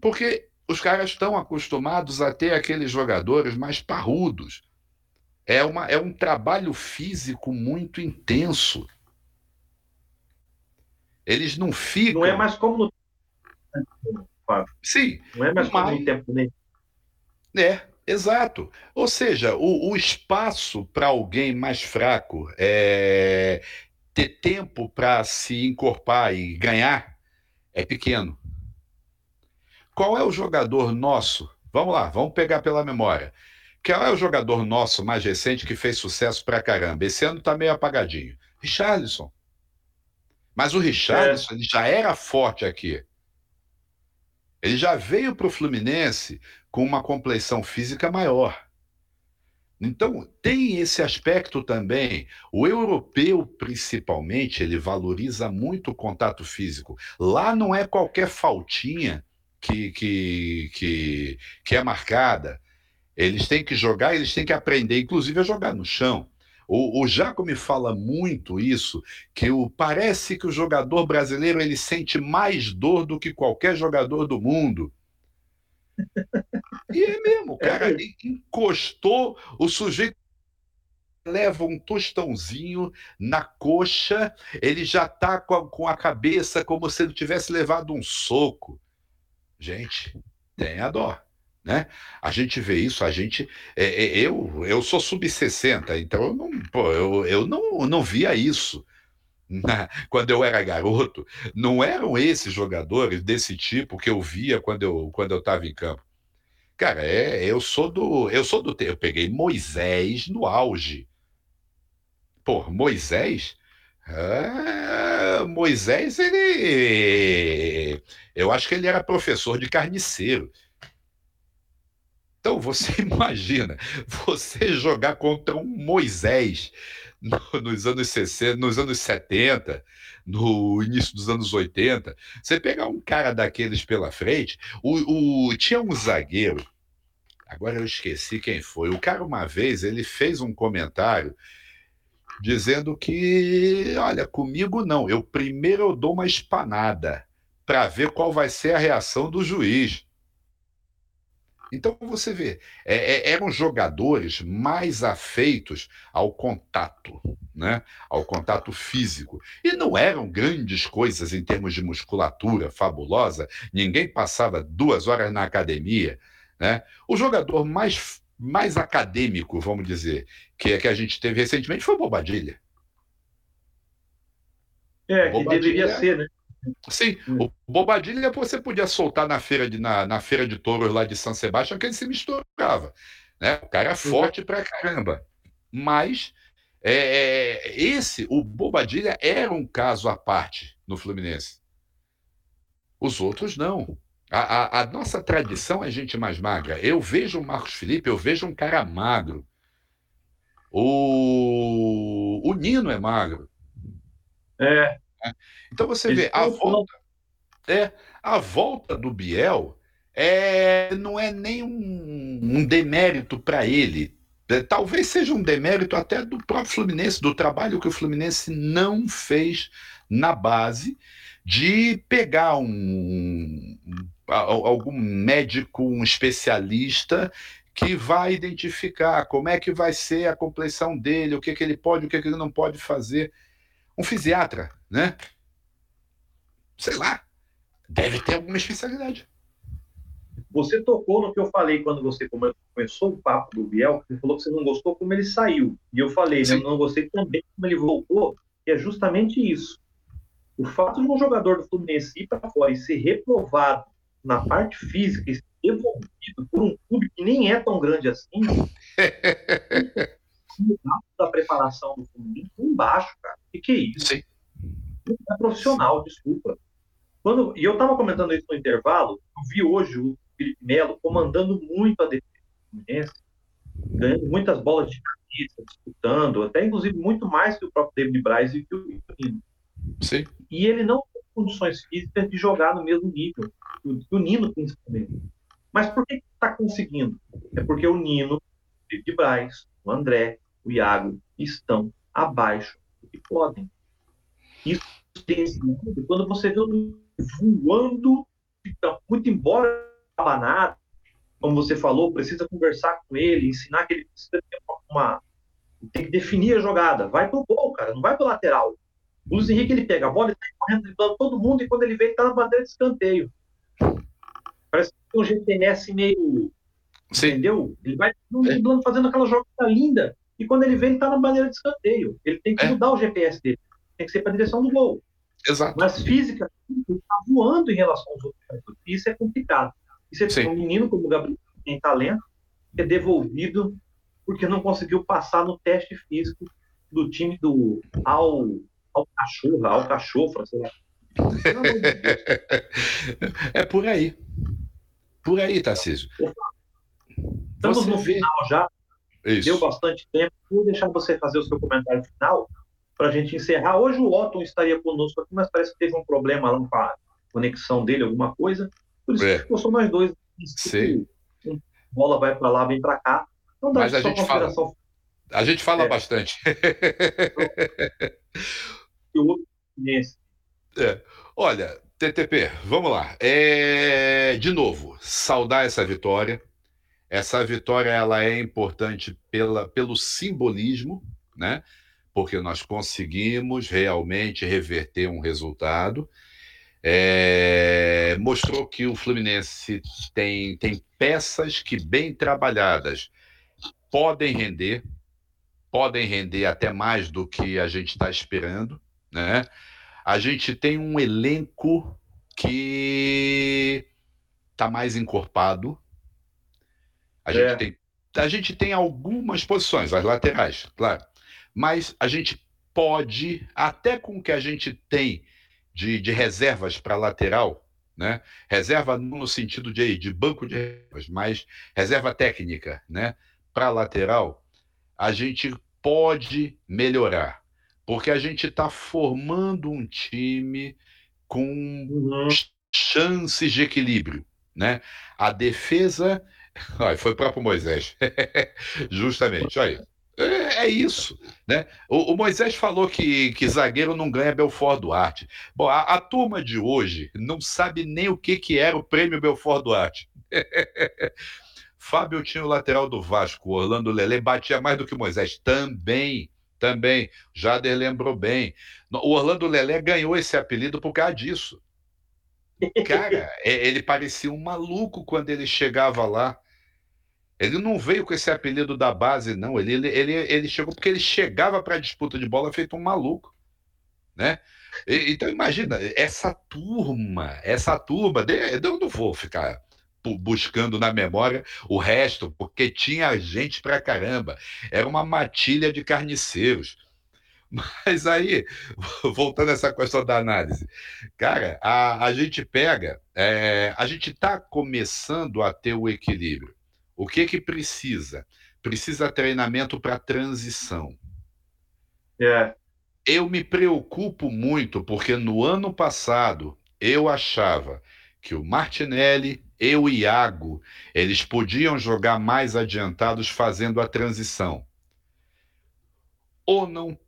Porque os caras estão acostumados a ter aqueles jogadores mais parrudos. É, uma, é um trabalho físico muito intenso. Eles não ficam. Não é mais como no. Sim. Não é mais mas... como no tempo nem. É, exato. Ou seja, o, o espaço para alguém mais fraco é, ter tempo para se encorpar e ganhar é pequeno. Qual é o jogador nosso? Vamos lá, vamos pegar pela memória. Qual é o jogador nosso mais recente que fez sucesso pra caramba? Esse ano tá meio apagadinho. Richarlison. Mas o Richarlison é. ele já era forte aqui. Ele já veio para o Fluminense com uma compleição física maior. Então, tem esse aspecto também. O europeu, principalmente, ele valoriza muito o contato físico. Lá não é qualquer faltinha que, que, que, que é marcada. Eles têm que jogar, eles têm que aprender, inclusive, a jogar no chão. O, o Jaco me fala muito isso, que o, parece que o jogador brasileiro ele sente mais dor do que qualquer jogador do mundo. E é mesmo, o é cara é encostou, o sujeito leva um tostãozinho na coxa, ele já tá com a, com a cabeça como se ele tivesse levado um soco. Gente, tenha dó. Né? A gente vê isso, a gente. É, é, eu, eu sou sub-60, então eu não, pô, eu, eu não, não via isso. Na, quando eu era garoto, não eram esses jogadores desse tipo que eu via quando eu quando eu estava em campo. Cara, é, eu sou do eu sou do eu peguei Moisés no auge. Pô, Moisés, ah, Moisés ele eu acho que ele era professor de carniceiro. Então você imagina você jogar contra um Moisés no, nos anos 60, nos anos 70, no início dos anos 80. Você pegar um cara daqueles pela frente, o, o, tinha um zagueiro, agora eu esqueci quem foi. O cara, uma vez, ele fez um comentário dizendo que, olha, comigo não, eu primeiro eu dou uma espanada para ver qual vai ser a reação do juiz. Então você vê, é, é, eram jogadores mais afeitos ao contato, né? ao contato físico. E não eram grandes coisas em termos de musculatura fabulosa, ninguém passava duas horas na academia. Né? O jogador mais, mais acadêmico, vamos dizer, que, é que a gente teve recentemente foi o Bobadilha. É, que deveria ser, né? Sim, hum. o Bobadilha você podia soltar na feira de, na, na feira de touros lá de São Sebastião que ele se misturava. Né? O cara é forte pra caramba. Mas é, é, esse, o Bobadilha, era um caso à parte no Fluminense. Os outros não. A, a, a, nossa tradição é gente mais magra. Eu vejo o Marcos Felipe, eu vejo um cara magro. O, o Nino é magro. É. Então você vê, a volta, é, a volta do Biel é, não é nem um, um demérito para ele. É, talvez seja um demérito até do próprio Fluminense, do trabalho que o Fluminense não fez na base de pegar um, um algum médico, um especialista que vai identificar como é que vai ser a compleição dele, o que, que ele pode, o que, que ele não pode fazer. Um fisiatra, né? Sei lá, deve ter alguma especialidade. Você tocou no que eu falei quando você começou o papo do Biel, você falou que você não gostou como ele saiu. E eu falei, né, eu não gostei também como ele voltou, que é justamente isso. O fato de um jogador do Fluminense ir para fora e ser reprovado na parte física devolvido por um clube que nem é tão grande assim, da preparação do Fluminense embaixo, cara. O que, que é isso? Sim. É profissional, desculpa. Quando, e eu estava comentando isso no intervalo, eu vi hoje o Felipe Melo comandando muito a defesa do Fluminense, ganhando muitas bolas de cabeça, disputando, até inclusive muito mais que o próprio David Braz e que o Nino. Sim. E ele não tem condições físicas de jogar no mesmo nível, que o Nino principalmente. Mas por que está conseguindo? É porque o Nino, o David Braz, o André, o Iago estão abaixo do que podem. Isso tem sentido quando você vê o voando, muito embora nada, como você falou, precisa conversar com ele, ensinar que ele precisa ter uma. Tem que definir a jogada. Vai pro gol, cara, não vai pro lateral. O Luiz Henrique ele pega a bola, ele tá correndo, driblando todo mundo, e quando ele vem, ele tá na bandeira de escanteio. Um GPS meio. Sim. Entendeu? Ele vai driblando, fazendo aquela jogada linda, e quando ele vem, ele tá na bandeira de escanteio. Ele tem que é. mudar o GPS dele. Tem que ser para a direção do gol. Exato. Mas física, ele tá voando em relação aos outros. Isso é complicado. E você tem um menino como o Gabriel, que tem talento, que é devolvido porque não conseguiu passar no teste físico do time do Al, Al Cachorra, Al Cachofra, sei lá. é por aí. Por aí, Tarcísio. Estamos você no vê... final já. Isso. Deu bastante tempo. Vou deixar você fazer o seu comentário final para a gente encerrar. Hoje o Otton estaria conosco aqui, mas parece que teve um problema lá com a conexão dele, alguma coisa. Por isso é. que ficou só nós dois. Sim. Bola vai para lá, vem para cá. Então dá Mas a gente fala. A gente fala é. bastante. é. Olha, TTP, vamos lá. É... De novo, saudar essa vitória. Essa vitória ela é importante pela, pelo simbolismo, né? Porque nós conseguimos realmente reverter um resultado. É, mostrou que o Fluminense tem, tem peças que, bem trabalhadas, podem render, podem render até mais do que a gente está esperando. Né? A gente tem um elenco que está mais encorpado. A, é. gente tem, a gente tem algumas posições, as laterais, claro. Mas a gente pode, até com o que a gente tem de, de reservas para lateral, né? Reserva no sentido de, de banco de reservas, mas reserva técnica, né? Para lateral, a gente pode melhorar, porque a gente está formando um time com uhum. chances de equilíbrio, né? A defesa, olha, foi o próprio Moisés, justamente, olha. É, é, isso. Né? O, o, Moisés falou que, que zagueiro não ganha Belfort Duarte. Bom, a, a, turma de hoje não sabe nem o que, que era o prêmio Belfort Duarte. Fábio tinha o lateral do Vasco, Orlando Lele batia mais do que Moisés. Também, também. Jader lembrou bem. O Orlando Lele ganhou esse apelido por causa disso. Cara, é, ele parecia um maluco quando ele chegava lá. Ele não veio com esse apelido da base, não. Ele, ele, ele, chegou porque ele chegava para a disputa de bola feito um maluco. Né? Então, imagina, essa turma, essa turma, eu não vou ficar buscando na memória o resto, porque tinha gente pra caramba. Era uma matilha de carniceiros. Mas aí, voltando a essa questão da análise, cara, a, a gente pega, é, a gente está começando a ter o equilíbrio. O que que precisa? Precisa treinamento para transição. É. Eu me preocupo muito porque no ano passado eu achava que o Martinelli e o Iago eles podiam jogar mais adiantados fazendo a transição. Ou não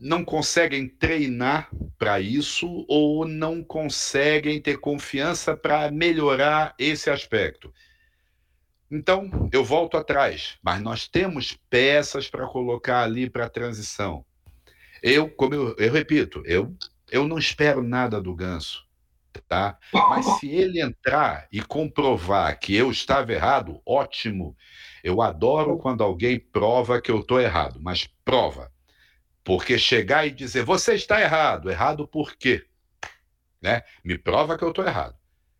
não conseguem treinar para isso ou não conseguem ter confiança para melhorar esse aspecto. Então, eu volto atrás, mas nós temos peças para colocar ali para a transição. Eu, como eu, eu repito, eu, eu não espero nada do Ganso, tá? Mas se ele entrar e comprovar que eu estava errado, ótimo. Eu adoro quando alguém prova que eu estou errado, mas prova. Porque chegar e dizer, você está errado, errado por quê? Né? Me prova que eu estou errado.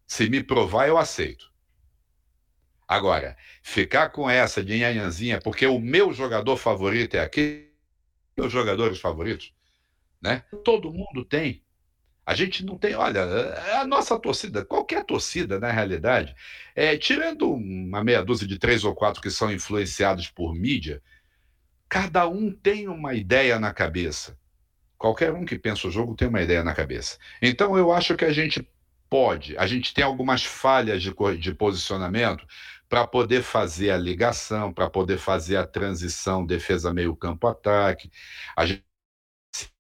Se me provar, eu aceito. Agora, ficar com essa de nhanhanzinha, porque o meu jogador favorito é aquele, meus jogadores favoritos, né? Todo mundo tem. A gente não tem, olha, a nossa torcida, qualquer torcida, na realidade, é, tirando uma meia dúzia de três ou quatro que são influenciados por mídia, cada um tem uma ideia na cabeça. Qualquer um que pensa o jogo tem uma ideia na cabeça. Então eu acho que a gente pode, a gente tem algumas falhas de, de posicionamento, para poder fazer a ligação, para poder fazer a transição defesa meio campo ataque, a gente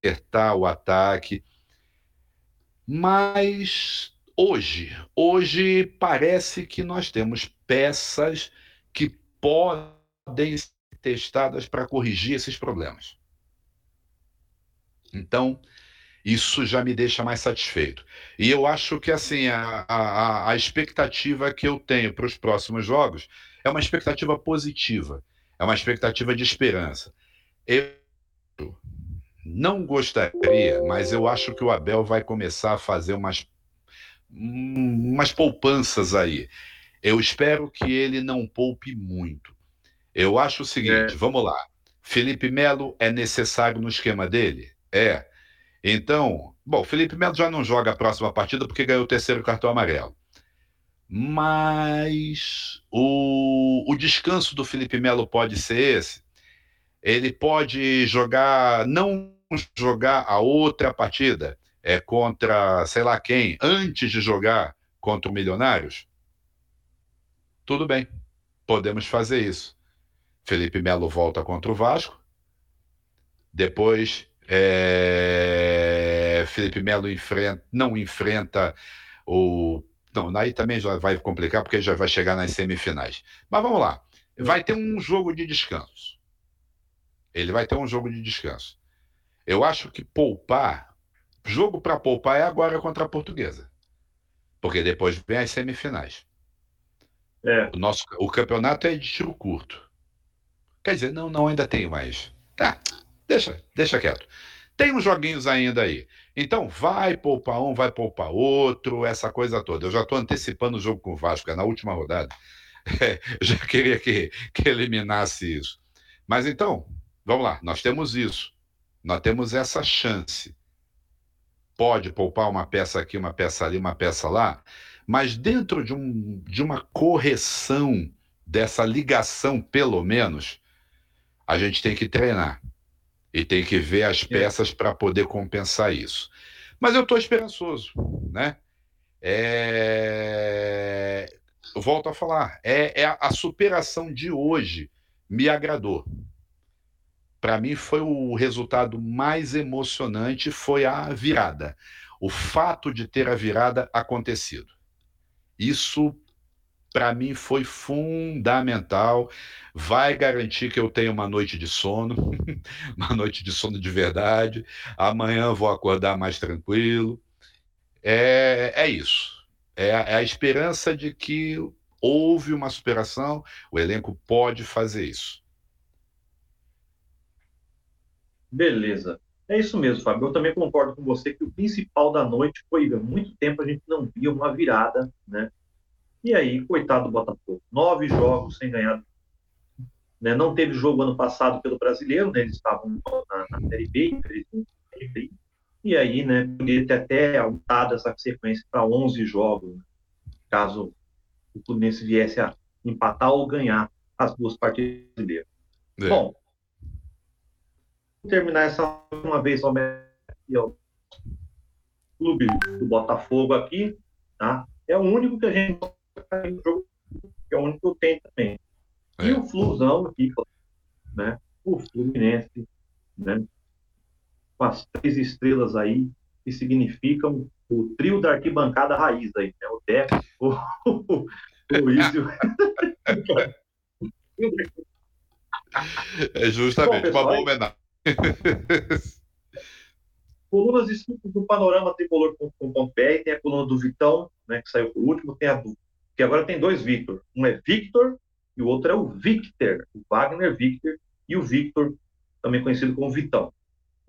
acertar o ataque. Mas hoje, hoje parece que nós temos peças que podem ser testadas para corrigir esses problemas. Então, isso já me deixa mais satisfeito. E eu acho que assim a, a, a expectativa que eu tenho para os próximos jogos é uma expectativa positiva, é uma expectativa de esperança. Eu não gostaria, mas eu acho que o Abel vai começar a fazer umas, umas poupanças aí. Eu espero que ele não poupe muito. Eu acho o seguinte, é. vamos lá. Felipe Melo é necessário no esquema dele? É. Então, bom, Felipe Melo já não joga a próxima partida porque ganhou o terceiro cartão amarelo. Mas o, o descanso do Felipe Melo pode ser esse. Ele pode jogar, não jogar a outra partida é contra sei lá quem, antes de jogar contra o Milionários. Tudo bem, podemos fazer isso. Felipe Melo volta contra o Vasco. Depois é, Felipe Melo enfrenta, não enfrenta o. Não, aí também já vai complicar, porque já vai chegar nas semifinais. Mas vamos lá. Vai ter um jogo de descanso. Ele vai ter um jogo de descanso. Eu acho que poupar, jogo para poupar é agora contra a Portuguesa. Porque depois vem as semifinais. É. O, nosso, o campeonato é de tiro curto. Quer dizer, não, não, ainda tem mais. Tá, Deixa, deixa quieto. Tem uns joguinhos ainda aí. Então, vai poupar um, vai poupar outro, essa coisa toda. Eu já estou antecipando o jogo com o Vasco, é na última rodada. É, já queria que, que eliminasse isso. Mas então, vamos lá, nós temos isso. Nós temos essa chance. Pode poupar uma peça aqui, uma peça ali, uma peça lá, mas dentro de, um, de uma correção dessa ligação, pelo menos, a gente tem que treinar. E tem que ver as é. peças para poder compensar isso. Mas eu estou esperançoso, né? É... Eu volto a falar, é, é a superação de hoje me agradou. Para mim foi o resultado mais emocionante foi a virada, o fato de ter a virada acontecido. Isso para mim foi fundamental. Vai garantir que eu tenha uma noite de sono, uma noite de sono de verdade. Amanhã vou acordar mais tranquilo. É, é isso. É, é a esperança de que houve uma superação, o elenco pode fazer isso. Beleza. É isso mesmo, Fábio. Eu também concordo com você que o principal da noite foi há muito tempo a gente não via uma virada, né? E aí, coitado do Botafogo, nove jogos sem ganhar. Né? Não teve jogo ano passado pelo brasileiro, né? eles estavam na, na Série B, infelizmente. E aí, né, poderia ter até aumentado essa sequência para 11 jogos, né? caso o Fluminense viesse a empatar ou ganhar as duas partidas brasileiras. É. Bom, terminar essa uma vez ao clube do Botafogo aqui, tá? É o único que a gente é o único que eu tenho também. É. E o Flusão aqui, né? O Fluminense, né? Com as três estrelas aí, que significam o trio da arquibancada raiz aí, né? O Deco, o, o Luiz É justamente Bom, pessoal, uma boa homenagem. Colunas escritas do panorama-tricolor.com.br, tem a coluna do Vitão, né, que saiu por último, tem a do. Que agora tem dois Victor. Um é Victor e o outro é o Victor, o Wagner Victor e o Victor, também conhecido como Vitão.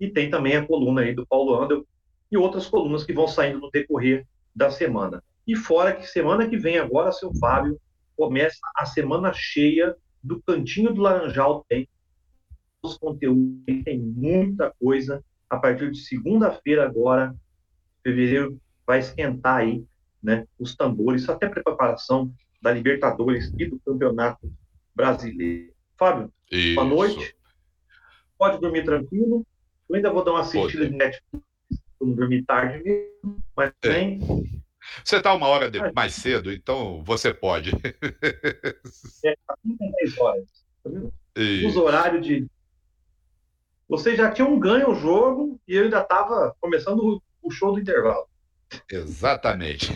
E tem também a coluna aí do Paulo Andel e outras colunas que vão saindo no decorrer da semana. E fora que semana que vem agora, seu Fábio, começa a semana cheia do Cantinho do Laranjal tem os conteúdos, tem muita coisa. A partir de segunda-feira agora, fevereiro vai esquentar aí, né, os tambores, até para preparação da Libertadores e do Campeonato Brasileiro. Fábio, Isso. boa noite. Pode dormir tranquilo. Eu ainda vou dar uma assistida de Netflix, não dormir tarde mesmo, mas é. bem. Você está uma hora de... mais cedo, então você pode. É, tá 10 horas. Tá vendo? Os horários de. Vocês já tinham ganho o jogo e eu ainda estava começando o show do intervalo. Exatamente.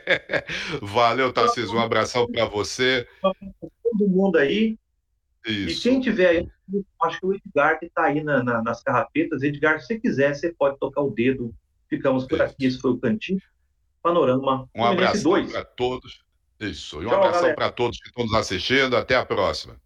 Valeu, Tarcísio. Um abração para você. Todo mundo aí. Isso. E quem tiver aí, acho que o Edgar que está aí na, na, nas carrapetas, Edgar, se você quiser, você pode tocar o dedo. Ficamos por Isso. aqui. Esse foi o Cantinho. Panorama. Um abraço para todos. Isso. E um abraço para todos que estão nos assistindo. Até a próxima.